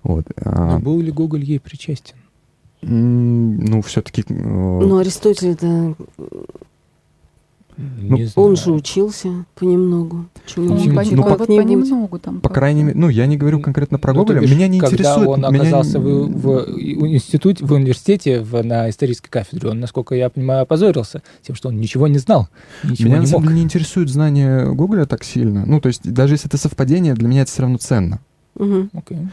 Вот. А Но был ли Гоголь ей причастен? Ну, все-таки... Э, ну, Аристотель это ну, он же учился понемногу. Чему ну, по, ну, по, понемногу там. По крайней мере, ну, я не говорю конкретно про ну, Гоголя. Меня не когда интересует... он меня оказался не... в, в институте, в университете, в, на исторической кафедре, он, насколько я понимаю, опозорился тем, что он ничего не знал, ничего меня, не мог. не интересует знание Гоголя так сильно. Ну, то есть, даже если это совпадение, для меня это все равно ценно. Okay.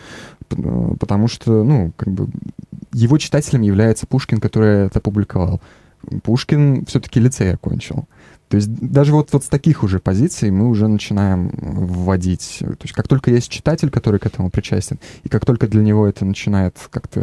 Потому что, ну, как бы его читателем является Пушкин, который это публиковал. Пушкин все-таки лицей окончил. То есть даже вот, вот с таких уже позиций мы уже начинаем вводить. То есть как только есть читатель, который к этому причастен, и как только для него это начинает как-то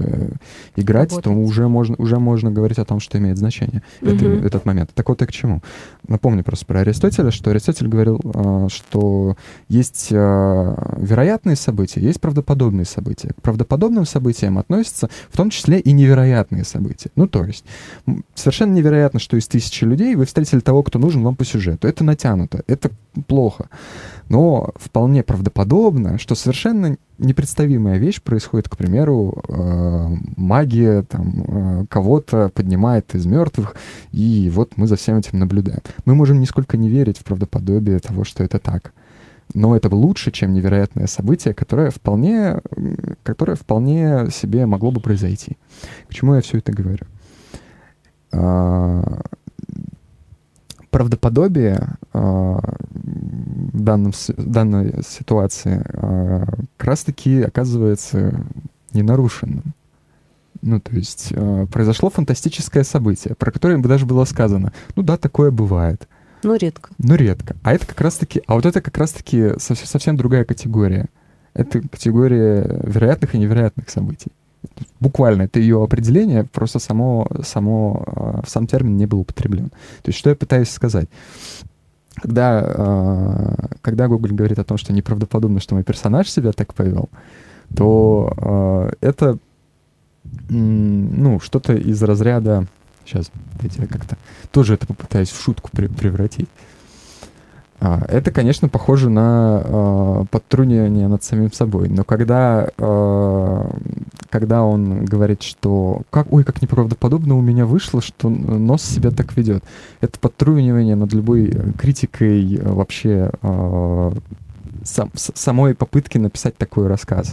играть, Работать. то уже можно, уже можно говорить о том, что имеет значение угу. это, этот момент. Так вот и к чему. Напомню просто про Аристотеля, что Аристотель говорил, а, что есть а, вероятные события, есть правдоподобные события. К правдоподобным событиям относятся в том числе и невероятные события. Ну, то есть совершенно невероятно, что из тысячи людей вы встретили того, кто нужен нужен вам по сюжету. Это натянуто, это плохо. Но вполне правдоподобно, что совершенно непредставимая вещь происходит, к примеру, э, магия там, э, кого-то поднимает из мертвых, и вот мы за всем этим наблюдаем. Мы можем нисколько не верить в правдоподобие того, что это так. Но это лучше, чем невероятное событие, которое вполне, которое вполне себе могло бы произойти. К чему я все это говорю? Правдоподобие а, в данном, данной ситуации а, как раз-таки оказывается ненарушенным. Ну, то есть э, произошло фантастическое событие, про которое бы даже было сказано, ну да, такое бывает. Но редко. Но редко. А это как раз-таки, а вот это как раз-таки совсем, совсем другая категория. Это категория вероятных и невероятных событий. Буквально, это ее определение, просто само, само, э, сам термин не был употреблен. То есть что я пытаюсь сказать? Когда, э, когда Google говорит о том, что неправдоподобно, что мой персонаж себя так повел, то э, это ну, что-то из разряда... Сейчас, дайте я как-то тоже это попытаюсь в шутку превратить. А, это, конечно, похоже на э, подтрунивание над самим собой. Но когда, э, когда он говорит, что как, ой, как неправдоподобно у меня вышло, что нос себя так ведет, это подтрунивание над любой критикой вообще э, сам, самой попытки написать такой рассказ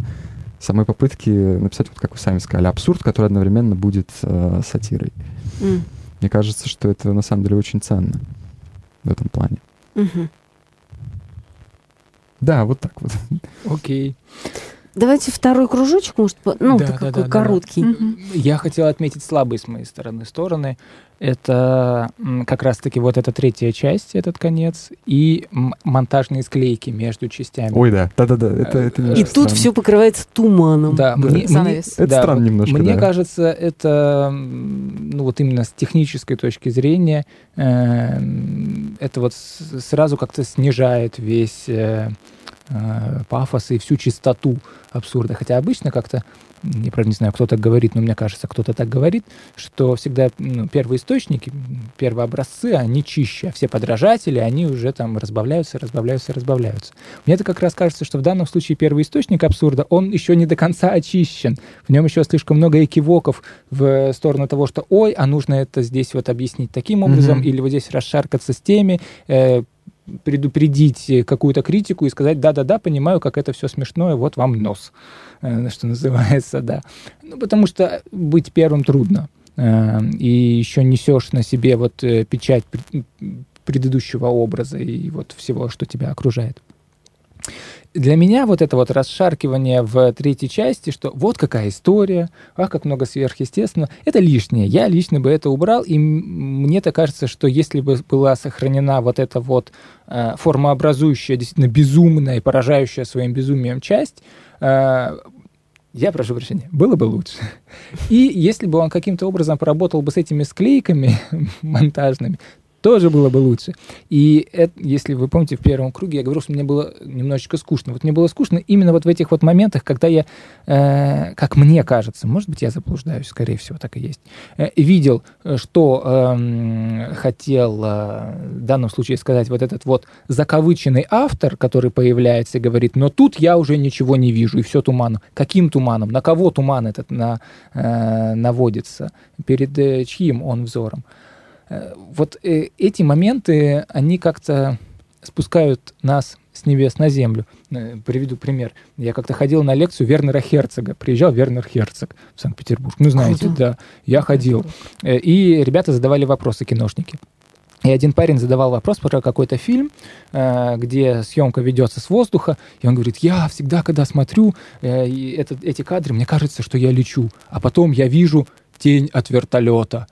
самой попытки написать, вот как вы сами сказали, абсурд, который одновременно будет э, сатирой. Mm. Мне кажется, что это на самом деле очень ценно в этом плане. Mm-hmm. Да, вот так вот. Окей. Okay. Давайте второй кружочек, может, ну, да, такой да, да, короткий. Да. Я хотел отметить слабые с моей стороны стороны. Это как раз-таки вот эта третья часть, этот конец, и монтажные склейки между частями. Ой, да, да-да-да, это, это И тут все покрывается туманом. Да, да. Мне. Мне, это да, странно немножко, Мне да. кажется, это, ну вот именно с технической точки зрения, э, это вот сразу как-то снижает весь... Э, Э, пафос и всю чистоту абсурда. Хотя обычно как-то, я правда не знаю, кто так говорит, но мне кажется, кто-то так говорит, что всегда ну, первые источники, первые образцы, они чище, а все подражатели, они уже там разбавляются, разбавляются, разбавляются. Мне это как раз кажется, что в данном случае первый источник абсурда, он еще не до конца очищен. В нем еще слишком много экивоков в сторону того, что ой, а нужно это здесь вот объяснить таким образом, mm-hmm. или вот здесь расшаркаться с теми, э, предупредить какую-то критику и сказать, да-да-да, понимаю, как это все смешное, вот вам нос, э, что называется, да. Ну, потому что быть первым трудно. Э, и еще несешь на себе вот э, печать предыдущего образа и вот всего, что тебя окружает для меня вот это вот расшаркивание в третьей части, что вот какая история, ах, как много сверхъестественного, это лишнее. Я лично бы это убрал, и мне-то кажется, что если бы была сохранена вот эта вот э, формообразующая, действительно безумная и поражающая своим безумием часть, э, я прошу прощения, было бы лучше. И если бы он каким-то образом поработал бы с этими склейками монтажными, тоже было бы лучше. И это, если вы помните, в первом круге я говорил, что мне было немножечко скучно. Вот мне было скучно именно вот в этих вот моментах, когда я, э, как мне кажется, может быть, я заблуждаюсь, скорее всего, так и есть, э, видел, что э, хотел э, в данном случае сказать вот этот вот закавыченный автор, который появляется и говорит, но тут я уже ничего не вижу, и все туманом. Каким туманом? На кого туман этот на, э, наводится? Перед э, чьим он взором? Э, вот э, эти моменты, они как-то спускают нас с небес на землю. Э, приведу пример. Я как-то ходил на лекцию Вернера Херцога. Приезжал Вернер Херцог в Санкт-Петербург. Ну, знаете, Круто. да. Я ходил. И ребята задавали вопросы, киношники. И один парень задавал вопрос про какой-то фильм, где съемка ведется с воздуха, и он говорит, я всегда, когда смотрю этот, эти кадры, мне кажется, что я лечу, а потом я вижу тень от вертолета.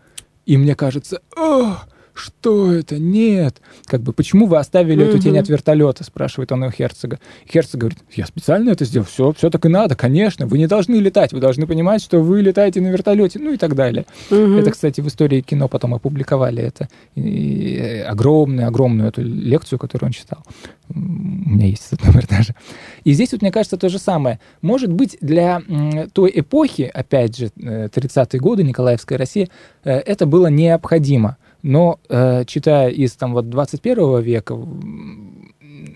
И мне кажется, Ох! Что это? Нет. Как бы, почему вы оставили эту тень от вертолета, спрашивает он у Херцога. Херцог говорит, я специально это сделал, все, все так и надо, конечно, вы не должны летать, вы должны понимать, что вы летаете на вертолете, ну и так далее. Это, кстати, в истории кино потом опубликовали это. Огромную-огромную эту лекцию, которую он читал. У меня есть этот номер даже. И здесь вот, мне кажется, то же самое. Может быть, для той эпохи, опять же, 30-е э, годы, Николаевская Россия, э, это было необходимо Но э, читая из там вот 21 века,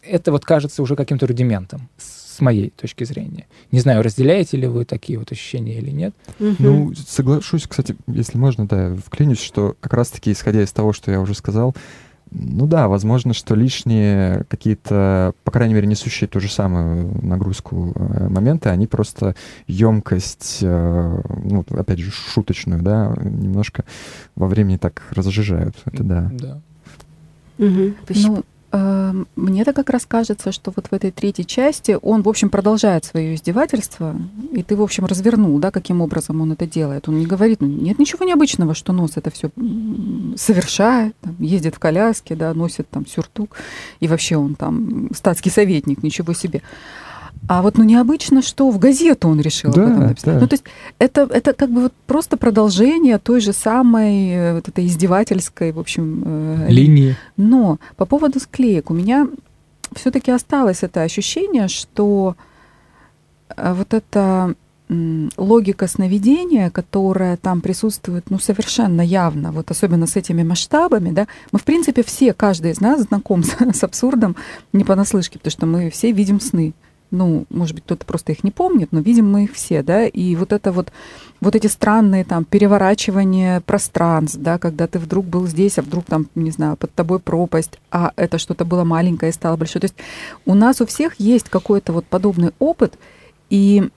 это вот кажется уже каким-то рудиментом с моей точки зрения. Не знаю, разделяете ли вы такие вот ощущения или нет. Ну, соглашусь, кстати, если можно, да, вклинюсь, что как раз-таки, исходя из того, что я уже сказал, ну да, возможно, что лишние какие-то, по крайней мере, несущие ту же самую нагрузку э, моменты, они просто емкость, э, ну, опять же, шуточную, да, немножко во времени так разжижают. Это да. Да. Мгм. Ну, э, мне-то как раз кажется, что вот в этой третьей части он, в общем, продолжает свое издевательство, и ты, в общем, развернул, да, каким образом он это делает. Он не говорит, ну, нет ничего необычного, что нос это все совершает, там, ездит в коляске, да, носит там сюртук, и вообще он там статский советник, ничего себе. А вот ну необычно, что в газету он решил об Да, этом написать. да. Ну, то есть это, это как бы вот просто продолжение той же самой э, вот этой издевательской, в общем, э, Линии. но по поводу склеек у меня все-таки осталось это ощущение, что э, вот эта логика сновидения, которая там присутствует, ну, совершенно явно, вот особенно с этими масштабами, да, мы, в принципе, все, каждый из нас знаком с, с абсурдом не понаслышке, потому что мы все видим сны. Ну, может быть, кто-то просто их не помнит, но видим мы их все, да, и вот это вот, вот эти странные там переворачивания пространств, да, когда ты вдруг был здесь, а вдруг там, не знаю, под тобой пропасть, а это что-то было маленькое и стало большое. То есть у нас у всех есть какой-то вот подобный опыт, и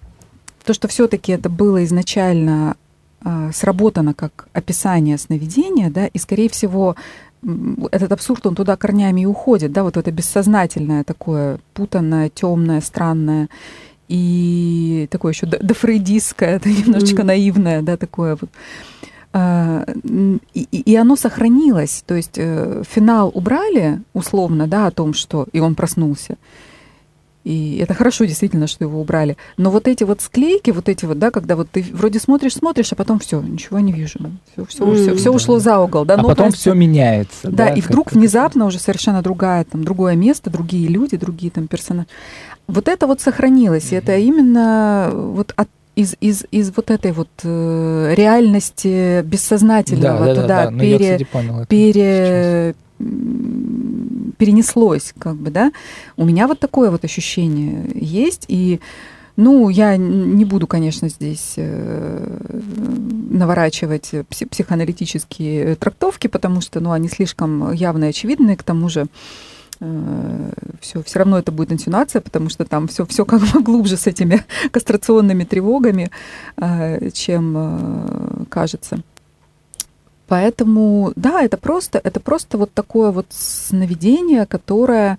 то, что все-таки это было изначально а, сработано как описание сновидения, да, и, скорее всего, этот абсурд, он туда корнями и уходит, да, вот это бессознательное такое путанное, темное, странное, и такое еще дофрейдистское, это немножечко Мгм. наивное, да, такое вот. А, и- и оно сохранилось, то есть э, финал убрали условно, да, о том, что и он проснулся. И это хорошо действительно, что его убрали. Но вот эти вот склейки, вот эти вот, да, когда вот ты вроде смотришь, смотришь, а потом все, ничего не вижу. Все, все, М, все, да. ушло за угол. Да, а ну, потом все меняется. да, и как- вдруг внезапно уже совершенно другая, там, другое место, другие люди, другие там персонажи. Вот это вот сохранилось, и это именно вот от из, из, из вот этой вот э, реальности бессознательного да, да, туда да, да. Ну, я, пере, кстати, понял это пере, м, перенеслось, как бы, да. У меня вот такое вот ощущение есть, и ну, я не буду, конечно, здесь э, наворачивать пси- психоаналитические трактовки, потому что, ну, они слишком явно и очевидны, к тому же все, все равно это будет инсинуация, потому что там все, все как бы глубже с этими кастрационными тревогами, э, чем э, кажется. Поэтому, да, это просто, это просто вот такое вот сновидение, которое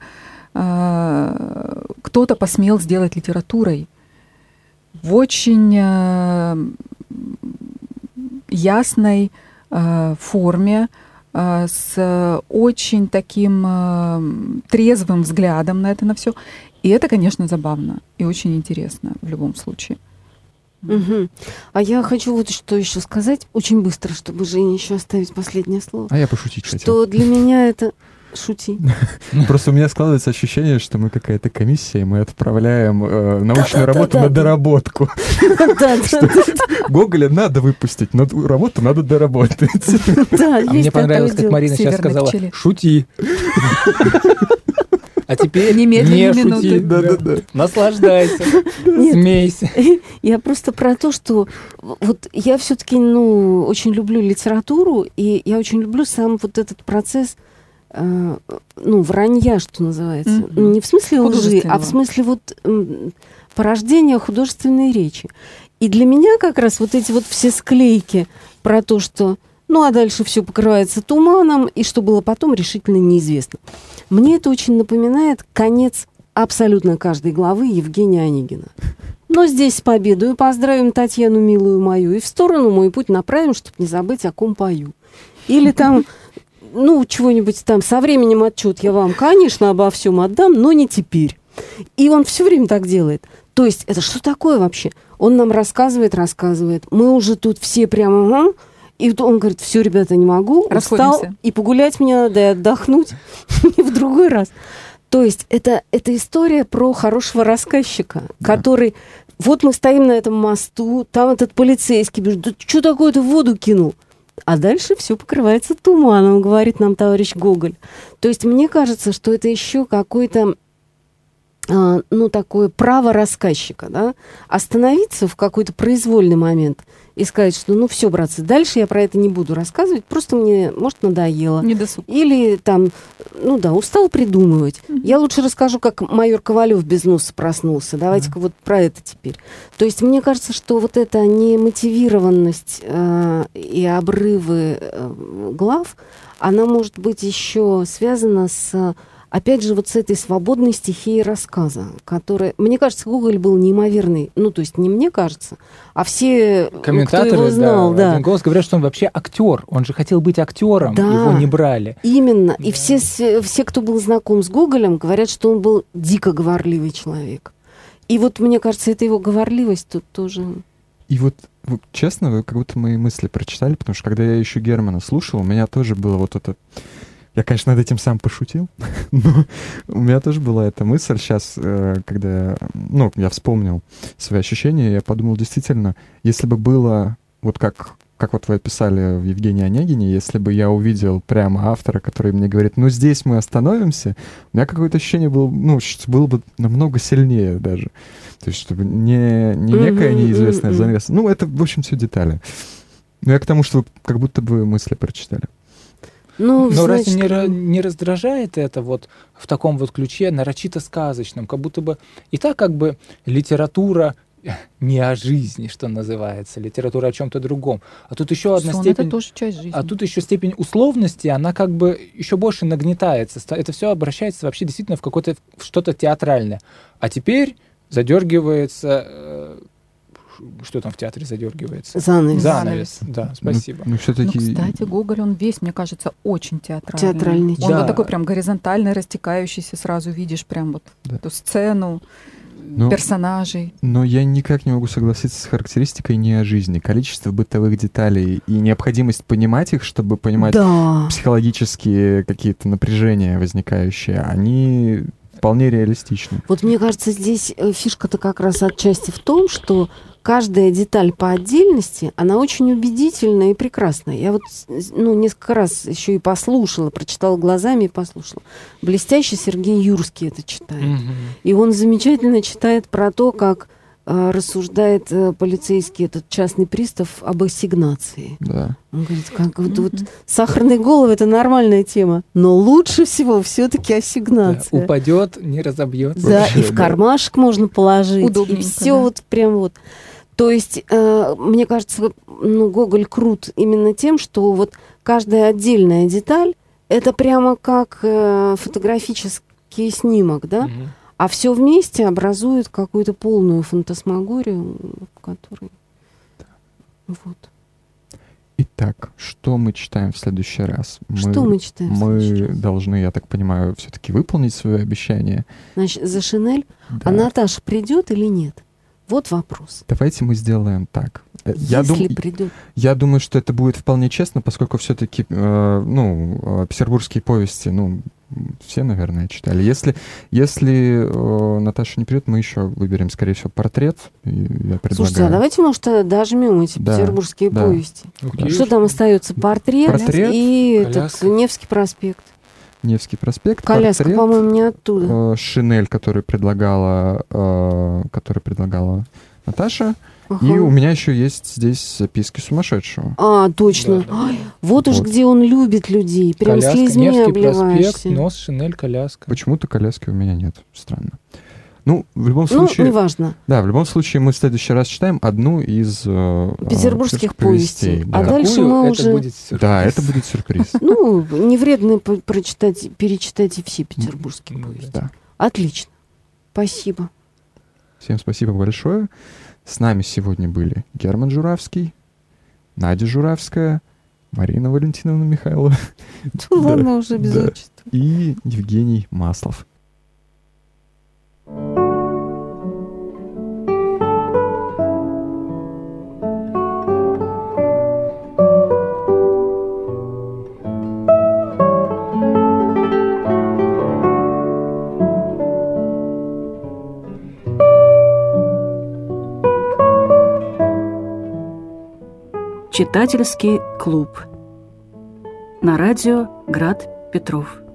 э, кто-то посмел сделать литературой в очень э, ясной э, форме, э, с очень таким э, трезвым взглядом на это на все. И это, конечно, забавно и очень интересно в любом случае. Мгм. А я хочу вот что еще сказать, очень быстро, чтобы Жене еще оставить последнее слово. А я пошутить хотел. Что для меня это... Шути. Просто у меня складывается ощущение, что мы какая-то комиссия, и мы отправляем э, научную работу на доработку. Да, да, да, Гоголя надо выпустить, но ту работу надо доработать. да, А есть мне понравилось, как. Марина сейчас сказала, шути. А теперь Немедленно не шути. Да-да-да. Наслаждайся, Нет. смейся. Я просто про то, что вот я все-таки, ну, очень люблю литературу, и я очень люблю сам вот этот процесс, э, ну, вранья, что называется. Ну, не в смысле лжи, а в смысле вот порождения художественной речи. И для меня как раз вот эти вот все склейки про то, что ну а дальше все покрывается туманом, и что было потом, решительно неизвестно. Мне это очень напоминает конец абсолютно каждой главы Евгения Онегина. Но здесь с победой поздравим Татьяну, милую мою, и в сторону мой путь направим, чтобы не забыть, о ком пою. Или там, ну, чего-нибудь там, со временем отчет я вам, конечно, обо всем отдам, но не теперь. И он все время так делает. То есть это что такое вообще? Он нам рассказывает, рассказывает. Мы уже тут все прямо, ага. И вот он говорит, все, ребята, не могу, устал, Расходимся. и погулять мне надо, и отдохнуть, и в другой раз. То есть это, это история про хорошего рассказчика, Да. который... Вот мы стоим на этом мосту, там этот полицейский бежит, да что такое ты в воду кинул? А дальше все покрывается туманом, говорит нам товарищ Гоголь. То есть мне кажется, что это еще какой-то а, ну, такое право рассказчика, да, остановиться в какой-то произвольный момент и сказать, что, ну, все, братцы, дальше я про это не буду рассказывать, просто мне, может, надоело. Не досуг. Или там, ну да, устал придумывать. Мгм. Я лучше расскажу, как майор Ковалев без носа проснулся. Давайте-ка вот про это теперь. То есть мне кажется, что вот эта немотивированность э, и обрывы э, глав, она может быть еще связана с опять же, вот с этой свободной стихией рассказа, которая... Мне кажется, Гоголь был неимоверный. Ну, то есть не мне кажется, а все, кто Комментаторы, его знал, да, да. один голос говорят, что он вообще актер. Он же хотел быть актером, Да. его не брали. Именно. И Да. все, с- все, кто был знаком с Гоголем, говорят, что он был дико говорливый человек. И вот, мне кажется, это его говорливость тут тоже... И вот честно, вы как будто мои мысли прочитали, потому что когда я еще Германа слушал, у меня тоже было вот это... Я, конечно, над этим сам пошутил, но у меня тоже была эта мысль сейчас, э, когда, ну, я вспомнил свои ощущения, я подумал, действительно, если бы было вот как как вот вы описали в Евгении Онегине, если бы я увидел прямо автора, который мне говорит, ну здесь мы остановимся, у меня какое-то ощущение было, ну, было бы намного сильнее даже. То есть, чтобы не, не некая неизвестная занавеса. Ну, это, в общем, все детали. Но я к тому, что вы как будто бы мысли прочитали. Ну, Но разве значит, не, ра- не раздражает это вот в таком вот ключе нарочито сказочном, как будто бы и так как бы литература не о жизни, что называется, литература о чем-то другом. А тут еще одна Сон степень... это тоже часть жизни. А тут еще степень условности, она как бы еще больше нагнетается. Это все обращается вообще действительно в какое-то в что-то театральное. А теперь задергивается... Что там в театре задергивается? занавес. Занавес. Да, спасибо. Ну, Ну, все-таки... кстати, Гоголь, он весь, мне кажется, очень театральный. Театральный Он человек. вот такой прям горизонтальный, растекающийся, сразу видишь прям вот Да. эту сцену, Ну, персонажей. Но я никак не могу согласиться с характеристикой не о жизни. Количество бытовых деталей и необходимость понимать их, чтобы понимать Да. психологические какие-то напряжения возникающие, они вполне реалистичны. Вот мне кажется, здесь э, фишка-то как раз отчасти в том, что каждая деталь по отдельности, она очень убедительная и прекрасная. Я вот с- ну, несколько раз еще и послушала, прочитала глазами и послушала. Блестяще Сергей Юрский это читает. Мгм. И он замечательно читает про то, как э, рассуждает э, полицейский этот частный пристав об ассигнации. Да. Он говорит, как вот, вот сахарные головы это нормальная тема, но лучше всего все-таки Да, ассигнация. упадет, не разобьется. Да, Вообще, и в да. кармашек можно положить. Удобненько, И все да. вот прям вот. То есть, э, мне кажется, ну, Гоголь крут именно тем, что вот каждая отдельная деталь это прямо как э, фотографический снимок, да? Мгм. А все вместе образует какую-то полную фантасмагорию, в которой... Вот. Итак, что мы читаем в следующий раз? Что мы читаем? мы должны, я так понимаю, все-таки выполнить свое обещание. Значит, за Шинель. Да. А Наташа придет или нет? Вот вопрос. Давайте мы сделаем так. Э, Я, Если дум- придет. я думаю, что это будет вполне честно, поскольку все-таки, ну, э, петербургские повести, ну, все, наверное, читали. Если, если э, Наташа не придет, мы еще выберем, скорее всего, портрет. И я предлагаю. Слушайте, а давайте, может, дожмем эти Да, петербургские да. повести. Окей. Что там остается? Портрет, Портрет, и этот. Невский проспект. Невский проспект, Коляска, портрет, по-моему, не оттуда. э, Шинель, который предлагала, э, который предлагала Наташа. Ага. И у меня еще есть здесь записки сумасшедшего. А, точно. Да, да, да. Ай, вот уж Вот. где он любит людей. Прям Коляска, слезьми Невский проспект, обливаешься. нос, шинель, коляска. Почему-то коляски у меня нет. Странно. Ну, в любом Ну, случае, неважно. да, в любом случае мы в следующий раз читаем одну из э, Петербургских э, повестей. А да. дальше Какую? мы это уже- будет сюрприз. Да, это будет сюрприз. Ну, не вредно прочитать, перечитать и все петербургские Ну, повести. Да. Отлично. Спасибо. Всем спасибо большое. С нами сегодня были Герман Журавский, Надя Журавская, Марина Валентиновна Михайлова Ну, ладно, уже без отчества. и Евгений Маслов. Читательский клуб. На радио Град Петров.